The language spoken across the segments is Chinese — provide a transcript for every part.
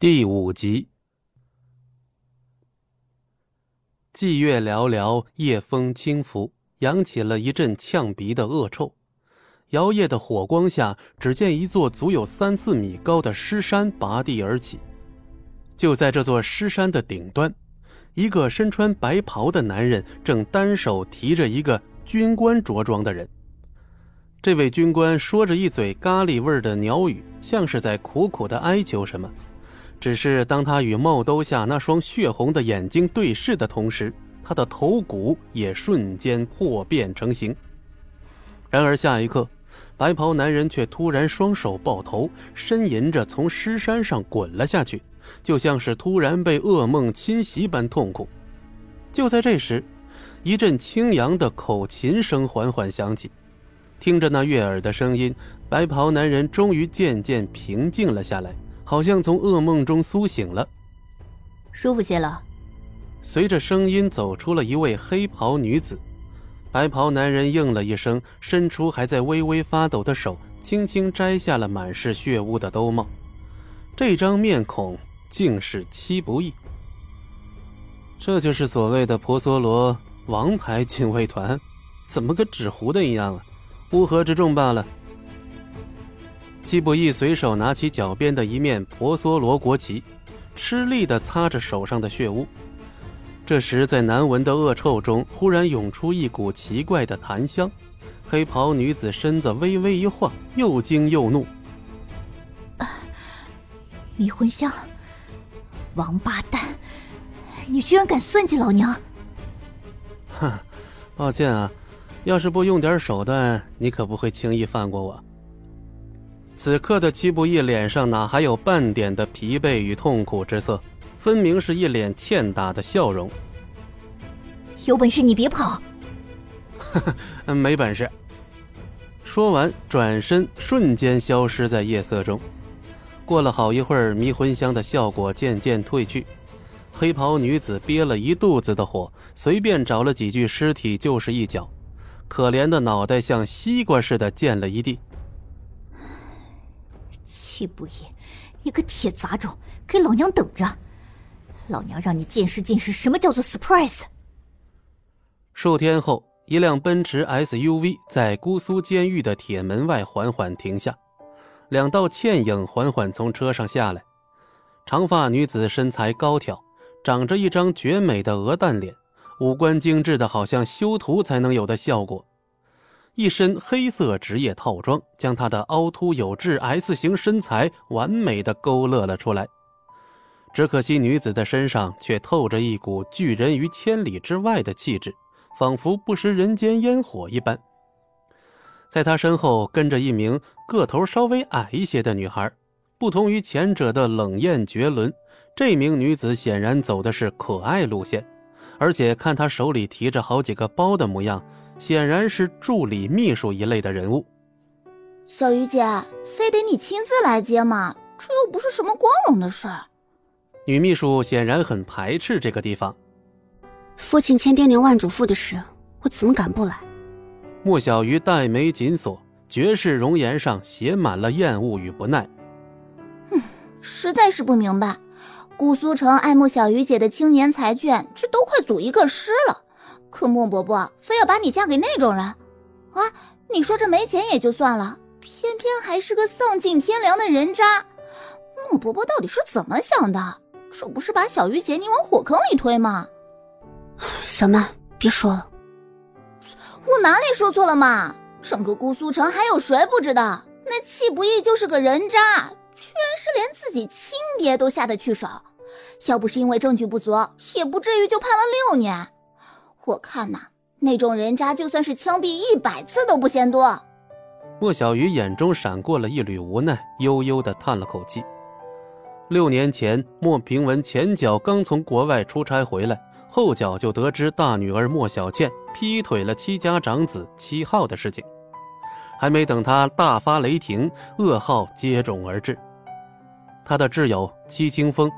第五集，霁月寥寥，夜风轻拂，扬起了一阵呛鼻的恶臭。摇曳的火光下，只见一座足有三四米高的尸山拔地而起。就在这座尸山的顶端，一个身穿白袍的男人正单手提着一个军官着装的人。这位军官说着一嘴咖喱味的鸟语，像是在苦苦的哀求什么。只是当他与帽兜下那双血红的眼睛对视的同时，他的头骨也瞬间破变成形。然而下一刻，白袍男人却突然双手抱头，呻吟着从尸山上滚了下去，就像是突然被噩梦侵袭般痛苦。就在这时，一阵清扬的口琴声缓缓响起，听着那悦耳的声音，白袍男人终于渐渐平静了下来。好像从噩梦中苏醒了，舒服些了。随着声音走出了一位黑袍女子，白袍男人应了一声，伸出还在微微发抖的手，轻轻摘下了满是血污的兜帽。这张面孔竟是戚不义。这就是所谓的婆娑罗王牌警卫团，怎么跟纸糊的一样啊？乌合之众罢了。季不易随手拿起脚边的一面婆娑罗国旗，吃力地擦着手上的血污。这时，在难闻的恶臭中，忽然涌出一股奇怪的檀香。黑袍女子身子微微一晃，又惊又怒：“迷魂香！王八蛋，你居然敢算计老娘！”“哼，抱歉啊，要是不用点手段，你可不会轻易放过我。”此刻的戚不义脸上哪还有半点的疲惫与痛苦之色，分明是一脸欠打的笑容。有本事你别跑！呵呵，没本事。说完，转身瞬间消失在夜色中。过了好一会儿，迷魂香的效果渐渐褪去，黑袍女子憋了一肚子的火，随便找了几具尸体就是一脚，可怜的脑袋像西瓜似的溅了一地。气不义，你个铁杂种，给老娘等着！老娘让你见识见识什么叫做 surprise。数天后，一辆奔驰 SUV 在姑苏监狱的铁门外缓缓停下，两道倩影缓缓从车上下来。长发女子身材高挑，长着一张绝美的鹅蛋脸，五官精致的好像修图才能有的效果。一身黑色职业套装，将她的凹凸有致 S 型身材完美的勾勒了出来。只可惜女子的身上却透着一股拒人于千里之外的气质，仿佛不食人间烟火一般。在她身后跟着一名个头稍微矮一些的女孩，不同于前者的冷艳绝伦，这名女子显然走的是可爱路线，而且看她手里提着好几个包的模样。显然是助理秘书一类的人物。小鱼姐，非得你亲自来接吗？这又不是什么光荣的事。女秘书显然很排斥这个地方。父亲千叮咛万嘱咐的事，我怎么敢不来？莫小鱼黛眉紧锁，绝世容颜上写满了厌恶与不耐。嗯，实在是不明白，顾苏城爱慕小鱼姐的青年才俊，这都快组一个师了。可莫伯伯非要把你嫁给那种人，啊！你说这没钱也就算了，偏偏还是个丧尽天良的人渣。莫伯伯到底是怎么想的？这不是把小鱼姐你往火坑里推吗？小曼，别说了。我哪里说错了嘛？整个姑苏城还有谁不知道那戚不义就是个人渣，居然是连自己亲爹都下得去手。要不是因为证据不足，也不至于就判了六年。我看呐，那种人渣就算是枪毙一百次都不嫌多。莫小鱼眼中闪过了一缕无奈，悠悠的叹了口气。六年前，莫平文前脚刚从国外出差回来，后脚就得知大女儿莫小倩劈腿了戚家长子戚浩的事情。还没等他大发雷霆，噩耗接踵而至。他的挚友戚清风，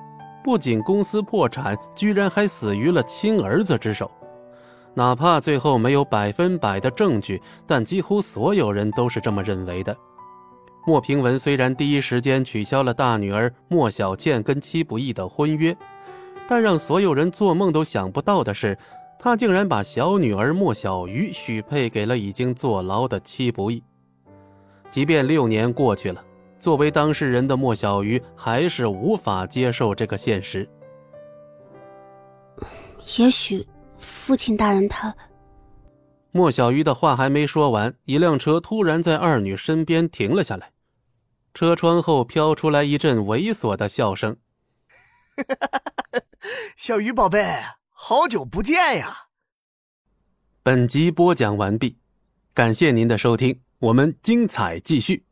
不仅公司破产，居然还死于了亲儿子之手。哪怕最后没有百分百的证据，但几乎所有人都是这么认为的。莫平文虽然第一时间取消了大女儿莫小倩跟戚不义的婚约，但让所有人做梦都想不到的是，他竟然把小女儿莫小鱼许配给了已经坐牢的戚不义。即便六年过去了，作为当事人的莫小鱼还是无法接受这个现实。也许，父亲大人他……莫小鱼的话还没说完，一辆车突然在二女身边停了下来，车窗后飘出来一阵猥琐的笑声。小鱼宝贝，好久不见呀！本集播讲完毕，感谢您的收听，我们精彩继续。